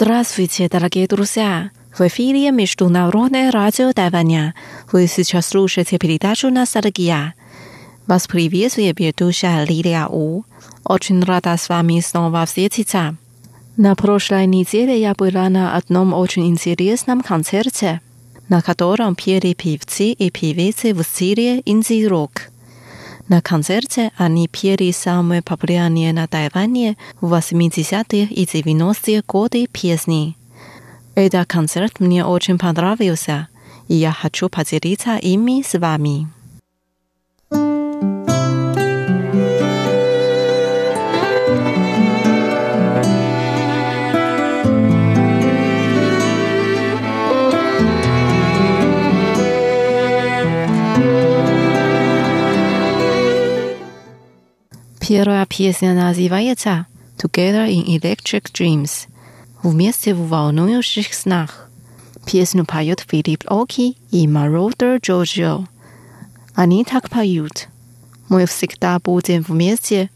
Здравствуйте, дорогие друзья! В эфире Международное радио Тайваня. Вы сейчас слушаете передачу «Ностальгия». Вас приветствует ведущая Лилия У. Очень рада с вами снова встретиться. На прошлой неделе я была на одном очень интересном концерте, на котором пели певцы и певицы в стиле инди-рок. На концерте они пели самые популярные на Тайване в 80-е и 90-е годы песни. Этот концерт мне очень понравился, и я хочу поделиться ими с вами. Первая песня называется «Together in Electric Dreams» «Вместе в волнующих снах». Песню поют Филипп Оки и Мародер Джорджио. Они так поют. Мы всегда будем вместе,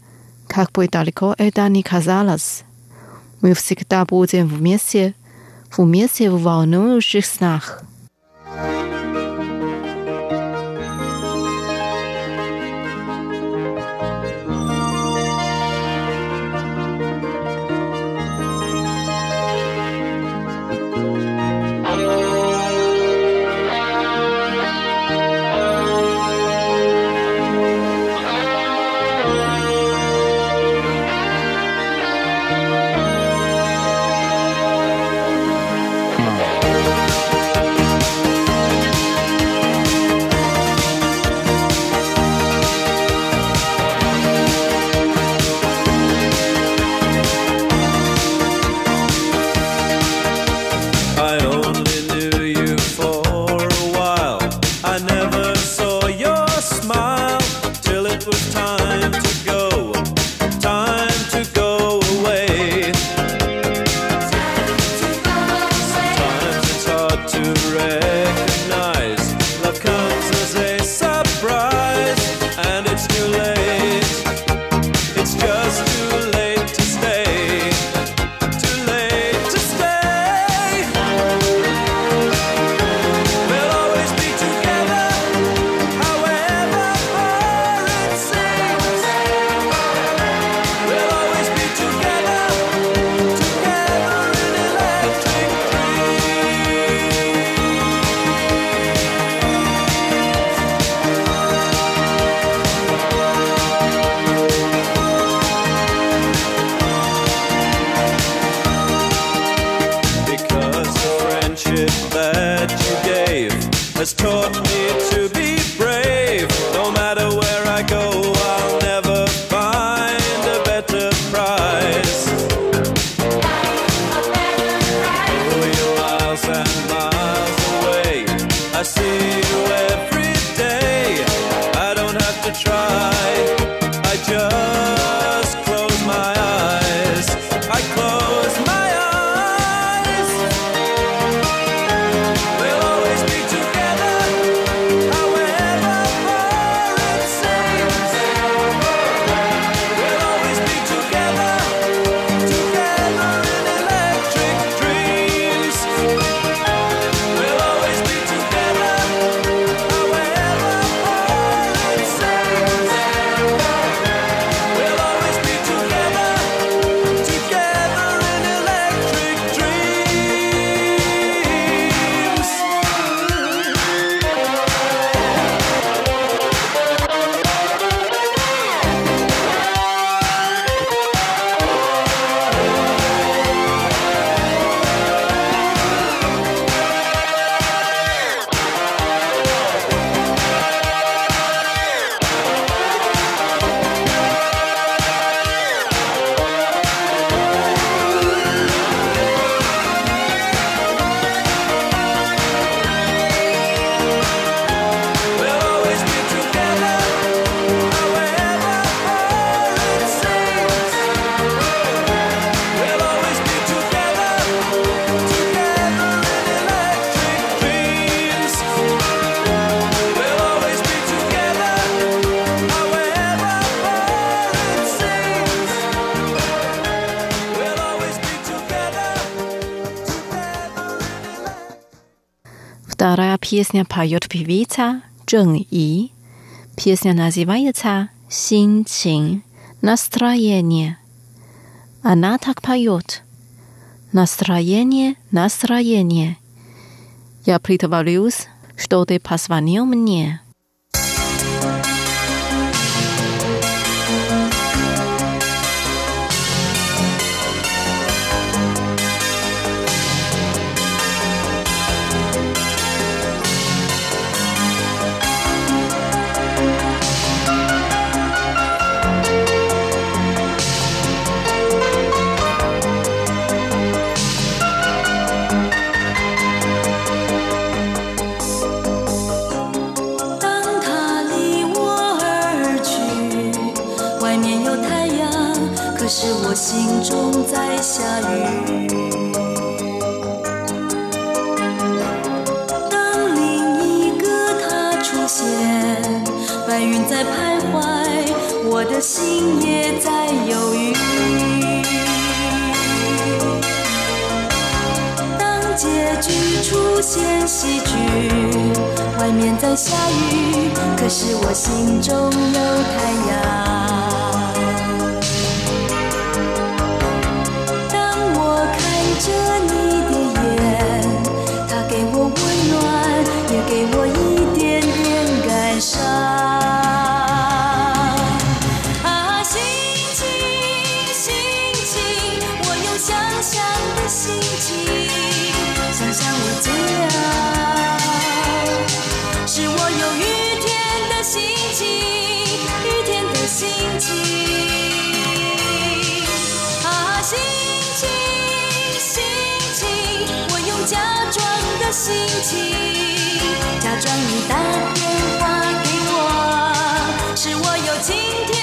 как бы далеко это ни казалось. Мы всегда будем вместе, вместе в волнующих снах. Has taught me to be песня поет певица Чжэн И. Песня называется «Синчин» — «Настроение». Она так поет. «Настроение, настроение». Я притворюсь, что ты позвонил мне. 的心也在犹豫，当结局出现喜剧，外面在下雨，可是我心中有太阳。想你打电话给我是我有情天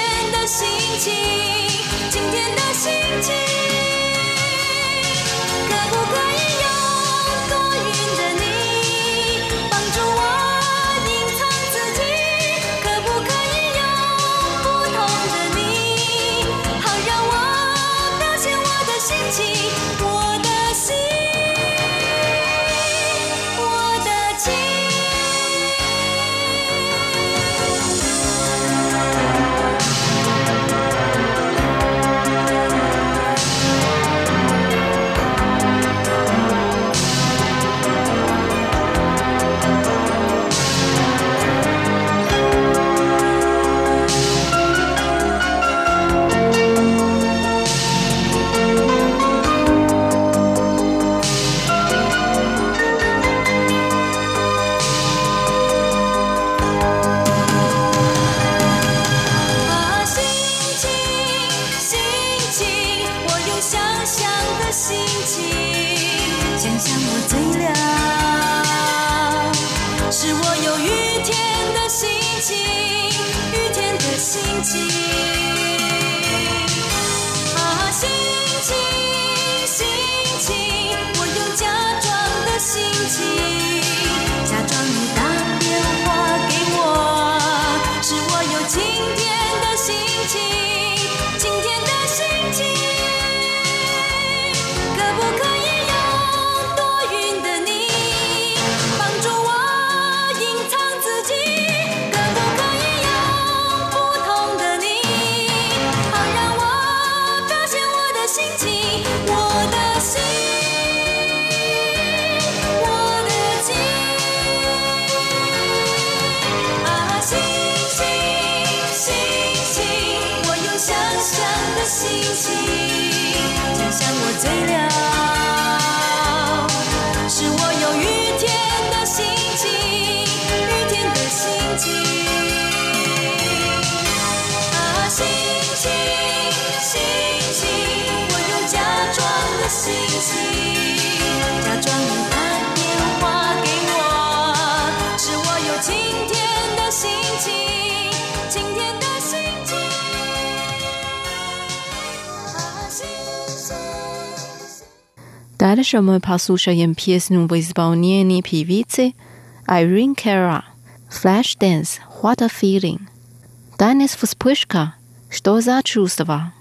Taylor. Дале што мы послушаем песню в исполнении певицы Irene Cara «Flashdance. What a Feeling». Данес вспышка. Что за чувство?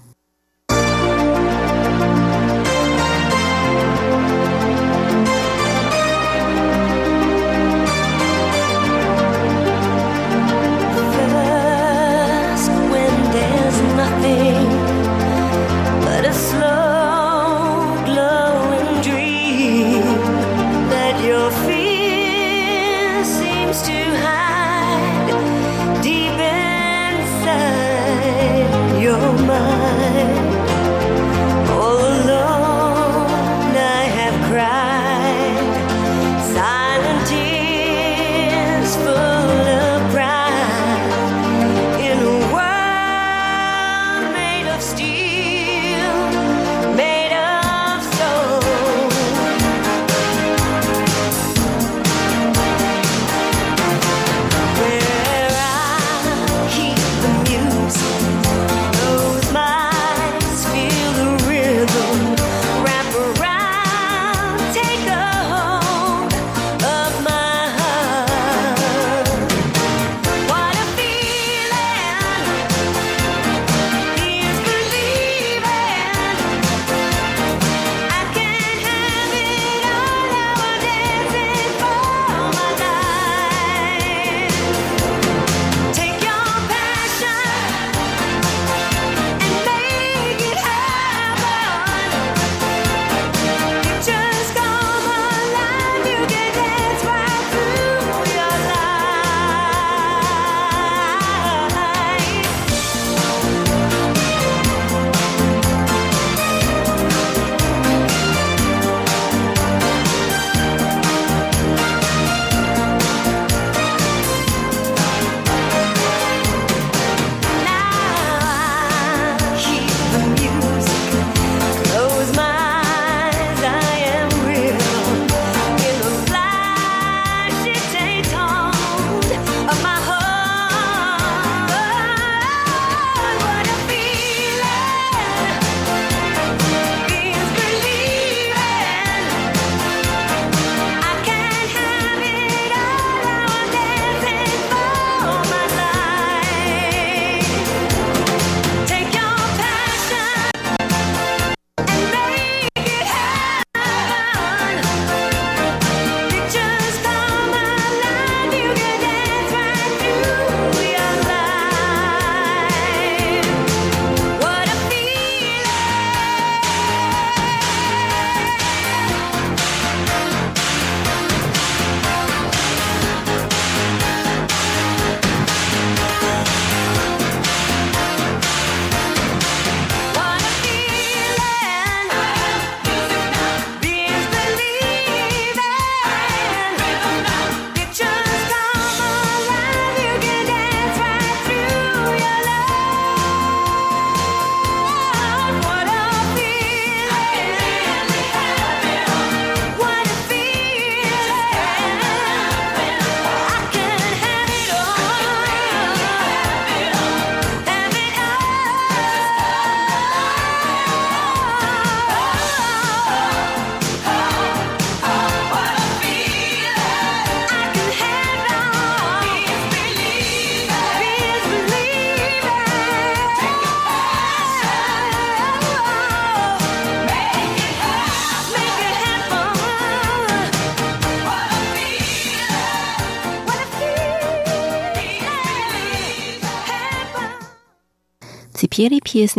eerie peas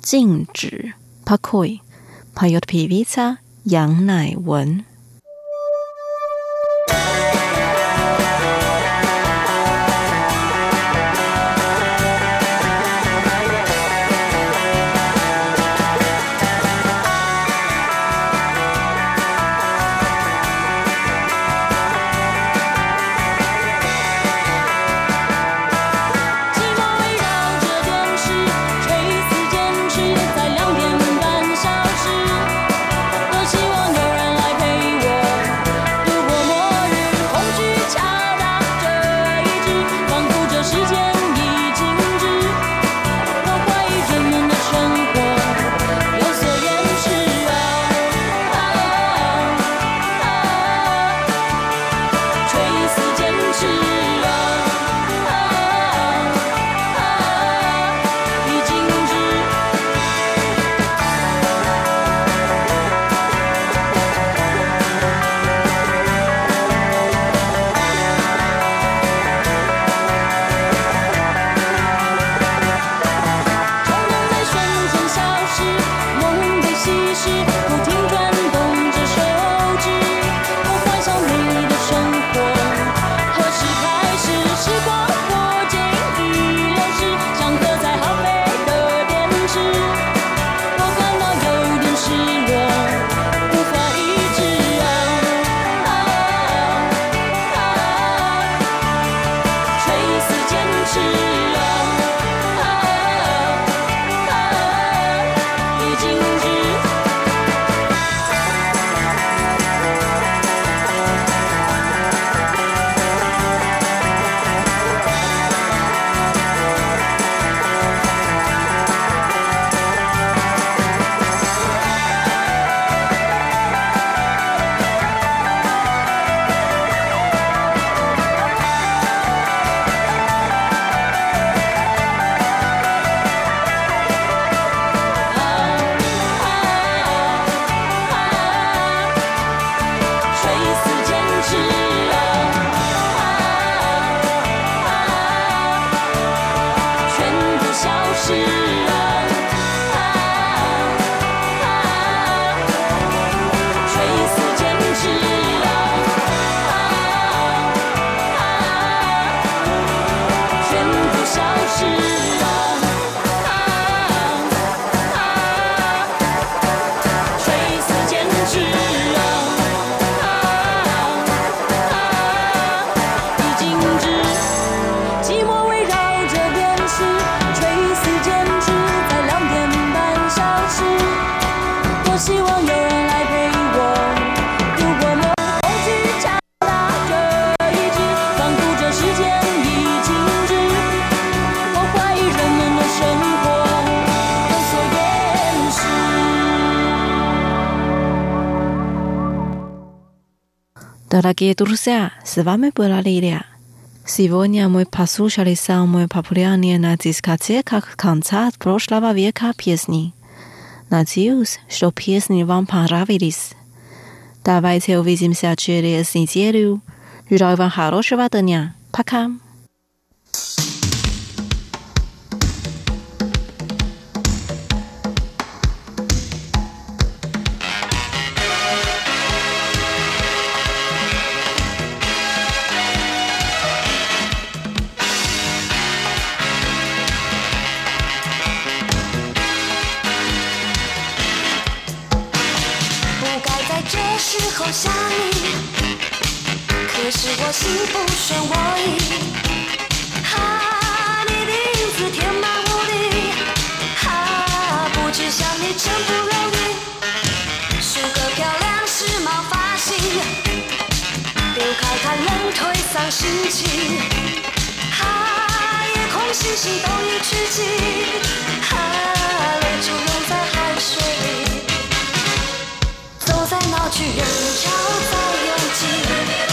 禁止 pacoi papilla pizza 羊奶文 Дорогие друзья, с вами была Лилия. Сегодня мы послушали самые популярные на дискотеках конца прошлого века песни. Надеюсь, что песни вам понравились. Давайте увидимся через неделю. Желаю вам хорошего дня. Пока! 伤心情。啊，夜空星星都已聚集，啊，泪珠融在汗水里。走在闹区，人潮在拥挤。